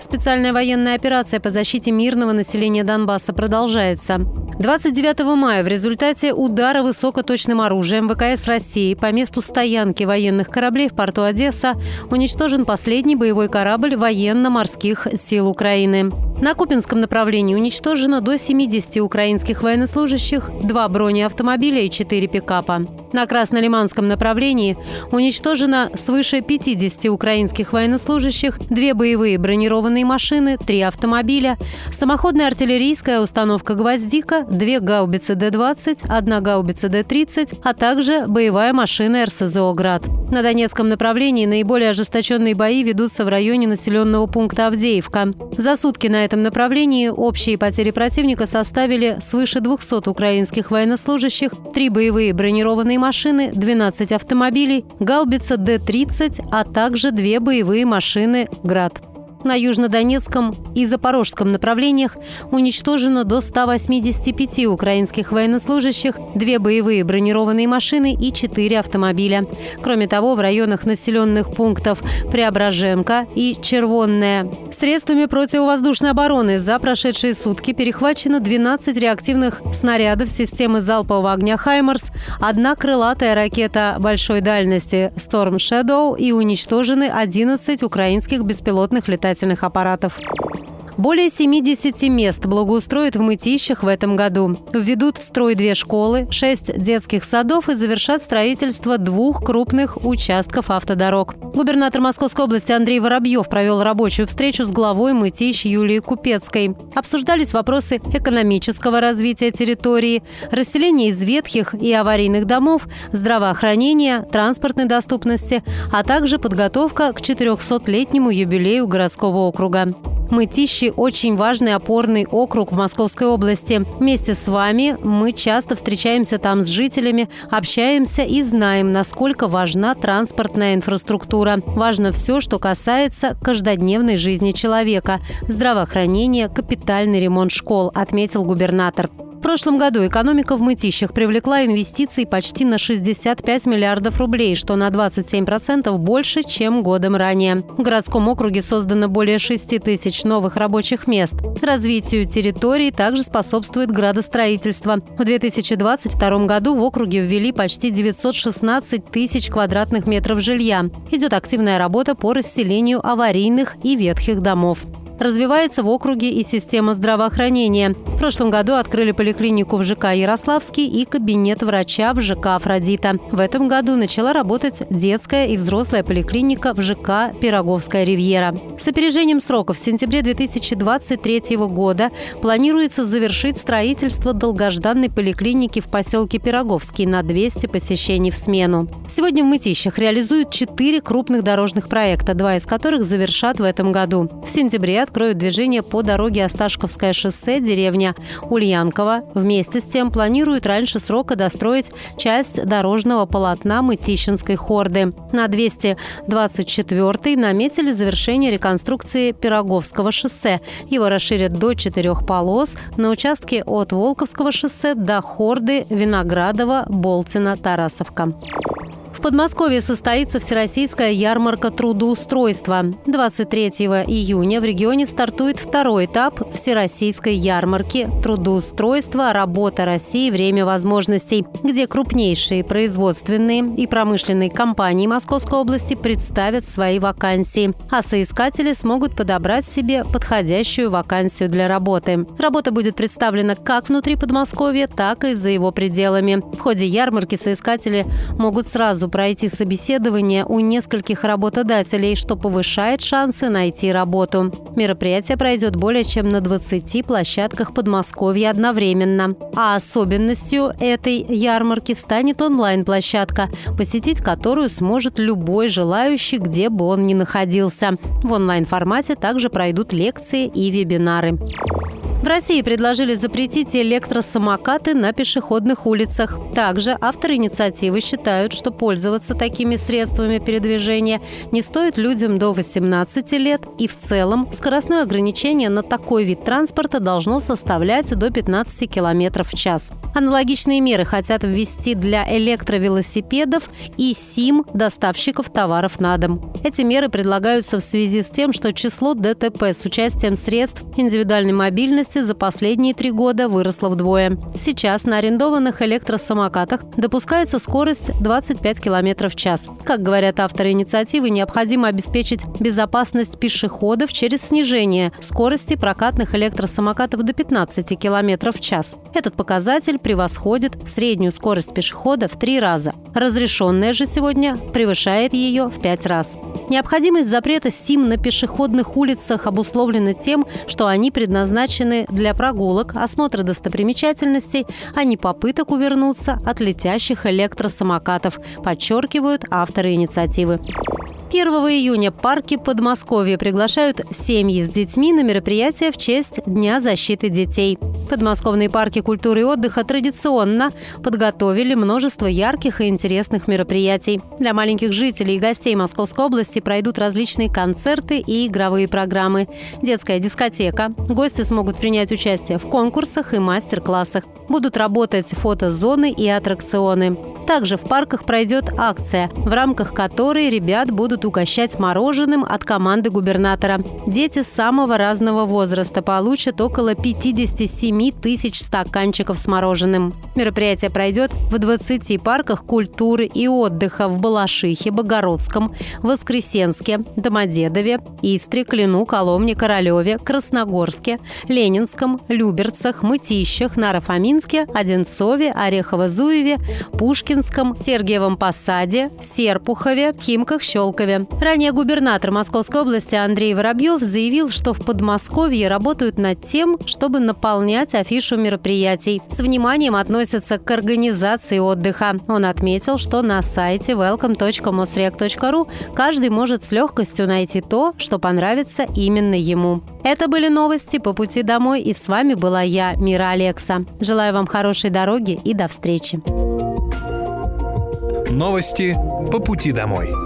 Специальная военная операция по защите мирного населения Донбасса продолжается. 29 мая в результате удара высокоточным оружием ВКС России по месту стоянки военных кораблей в порту Одесса уничтожен последний боевой корабль военно-морских сил Украины. На Купинском направлении уничтожено до 70 украинских военнослужащих, два бронеавтомобиля и четыре пикапа. На Краснолиманском направлении уничтожено свыше 50 украинских военнослужащих, две боевые бронированные машины, три автомобиля, самоходная артиллерийская установка «Гвоздика», две гаубицы Д-20, одна гаубица Д-30, а также боевая машина РСЗО «Град». На Донецком направлении наиболее ожесточенные бои ведутся в районе населенного пункта Авдеевка. За сутки на этом направлении общие потери противника составили свыше 200 украинских военнослужащих, три боевые бронированные машины, 12 автомобилей, гаубица Д-30, а также две боевые машины «Град». На южнодонецком и запорожском направлениях уничтожено до 185 украинских военнослужащих, две боевые бронированные машины и четыре автомобиля. Кроме того, в районах населенных пунктов Преображенка и Червонная средствами противовоздушной обороны за прошедшие сутки перехвачено 12 реактивных снарядов системы залпового огня «Хаймарс», одна крылатая ракета большой дальности «Storm Shadow» и уничтожены 11 украинских беспилотных летательных летательных аппаратов. Более 70 мест благоустроят в Мытищах в этом году. Введут в строй две школы, шесть детских садов и завершат строительство двух крупных участков автодорог. Губернатор Московской области Андрей Воробьев провел рабочую встречу с главой Мытищ Юлией Купецкой. Обсуждались вопросы экономического развития территории, расселения из ветхих и аварийных домов, здравоохранения, транспортной доступности, а также подготовка к 400-летнему юбилею городского округа. Мытищи – очень важный опорный округ в Московской области. Вместе с вами мы часто встречаемся там с жителями, общаемся и знаем, насколько важна транспортная инфраструктура. Важно все, что касается каждодневной жизни человека – здравоохранение, капитальный ремонт школ, отметил губернатор прошлом году экономика в мытищах привлекла инвестиций почти на 65 миллиардов рублей, что на 27% больше, чем годом ранее. В городском округе создано более 6 тысяч новых рабочих мест. Развитию территории также способствует градостроительство. В 2022 году в округе ввели почти 916 тысяч квадратных метров жилья. Идет активная работа по расселению аварийных и ветхих домов. Развивается в округе и система здравоохранения. В прошлом году открыли поликлинику в ЖК Ярославский и кабинет врача в ЖК Афродита. В этом году начала работать детская и взрослая поликлиника в ЖК Пироговская ривьера. С опережением сроков в сентябре 2023 года планируется завершить строительство долгожданной поликлиники в поселке Пироговский на 200 посещений в смену. Сегодня в Мытищах реализуют четыре крупных дорожных проекта, два из которых завершат в этом году. В сентябре откроют движение по дороге Осташковское шоссе, деревня Ульянково. Вместе с тем планируют раньше срока достроить часть дорожного полотна Мытищинской хорды. На 224 наметили завершение реконструкции Пироговского шоссе. Его расширят до четырех полос на участке от Волковского шоссе до Хорды, Виноградова, Болтина, Тарасовка. Подмосковье состоится Всероссийская ярмарка трудоустройства. 23 июня в регионе стартует второй этап Всероссийской ярмарки трудоустройства «Работа России. Время возможностей», где крупнейшие производственные и промышленные компании Московской области представят свои вакансии, а соискатели смогут подобрать себе подходящую вакансию для работы. Работа будет представлена как внутри Подмосковья, так и за его пределами. В ходе ярмарки соискатели могут сразу пройти собеседование у нескольких работодателей, что повышает шансы найти работу. Мероприятие пройдет более чем на 20 площадках Подмосковья одновременно. А особенностью этой ярмарки станет онлайн-площадка, посетить которую сможет любой желающий, где бы он ни находился. В онлайн-формате также пройдут лекции и вебинары. В России предложили запретить электросамокаты на пешеходных улицах. Также авторы инициативы считают, что пользоваться такими средствами передвижения не стоит людям до 18 лет, и в целом скоростное ограничение на такой вид транспорта должно составлять до 15 км в час. Аналогичные меры хотят ввести для электровелосипедов и СИМ доставщиков товаров на дом. Эти меры предлагаются в связи с тем, что число ДТП с участием средств индивидуальной мобильности скорости за последние три года выросла вдвое. Сейчас на арендованных электросамокатах допускается скорость 25 км в час. Как говорят авторы инициативы, необходимо обеспечить безопасность пешеходов через снижение скорости прокатных электросамокатов до 15 км в час. Этот показатель превосходит среднюю скорость пешехода в три раза. Разрешенная же сегодня превышает ее в пять раз. Необходимость запрета СИМ на пешеходных улицах обусловлена тем, что они предназначены для прогулок, осмотра достопримечательностей, а не попыток увернуться от летящих электросамокатов, подчеркивают авторы инициативы. 1 июня парки Подмосковья приглашают семьи с детьми на мероприятие в честь Дня защиты детей. Подмосковные парки культуры и отдыха традиционно подготовили множество ярких и интересных мероприятий. Для маленьких жителей и гостей Московской области пройдут различные концерты и игровые программы. Детская дискотека. Гости смогут принять участие в конкурсах и мастер-классах. Будут работать фотозоны и аттракционы. Также в парках пройдет акция, в рамках которой ребят будут угощать мороженым от команды губернатора. Дети самого разного возраста получат около 57 тысяч стаканчиков с мороженым. Мероприятие пройдет в 20 парках культуры и отдыха в Балашихе, Богородском, Воскресенске, Домодедове, Истре, Клину, Коломне, Королеве, Красногорске, Ленинском, Люберцах, Мытищах, Нарафаминске, Одинцове, Орехово-Зуеве, Пушкин, Пушкинском, Сергиевом Посаде, Серпухове, Химках-Щелкове. Ранее губернатор Московской области Андрей Воробьев заявил, что в Подмосковье работают над тем, чтобы наполнять афишу мероприятий. С вниманием относятся к организации отдыха. Он отметил, что на сайте welcome.mosrec.ru каждый может с легкостью найти то, что понравится именно ему. Это были новости по пути домой, и с вами была я, Мира Алекса. Желаю вам хорошей дороги и до встречи. Новости по пути домой.